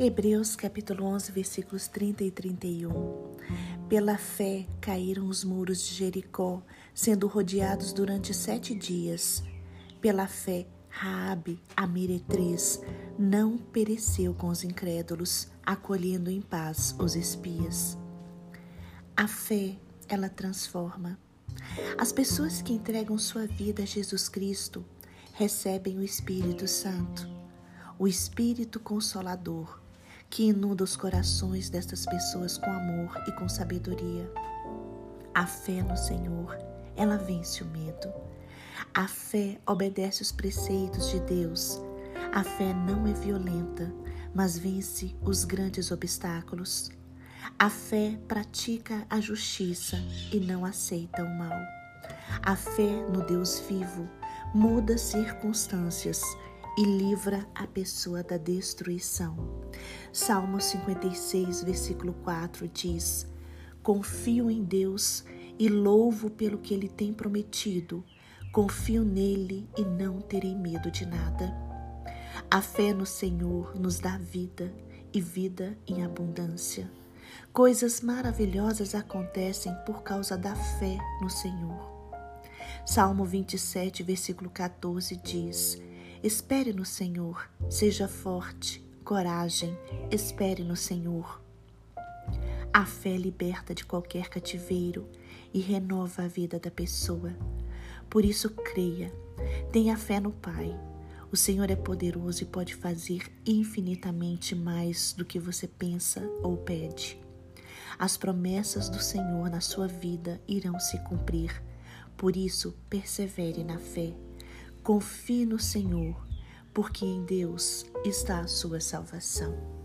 Hebreus capítulo 11, versículos 30 e 31. Pela fé caíram os muros de Jericó, sendo rodeados durante sete dias. Pela fé, Raabe, a meretriz, não pereceu com os incrédulos, acolhendo em paz os espias. A fé, ela transforma. As pessoas que entregam sua vida a Jesus Cristo recebem o Espírito Santo, o Espírito Consolador que inunda os corações destas pessoas com amor e com sabedoria. A fé no Senhor, ela vence o medo. A fé obedece os preceitos de Deus. A fé não é violenta, mas vence os grandes obstáculos. A fé pratica a justiça e não aceita o mal. A fé no Deus vivo muda circunstâncias e livra a pessoa da destruição. Salmo 56, versículo 4 diz: Confio em Deus e louvo pelo que Ele tem prometido. Confio nele e não terei medo de nada. A fé no Senhor nos dá vida e vida em abundância. Coisas maravilhosas acontecem por causa da fé no Senhor. Salmo 27, versículo 14 diz: Espere no Senhor, seja forte, coragem, espere no Senhor. A fé liberta de qualquer cativeiro e renova a vida da pessoa. Por isso, creia, tenha fé no Pai. O Senhor é poderoso e pode fazer infinitamente mais do que você pensa ou pede. As promessas do Senhor na sua vida irão se cumprir. Por isso, persevere na fé Confie no Senhor, porque em Deus está a sua salvação.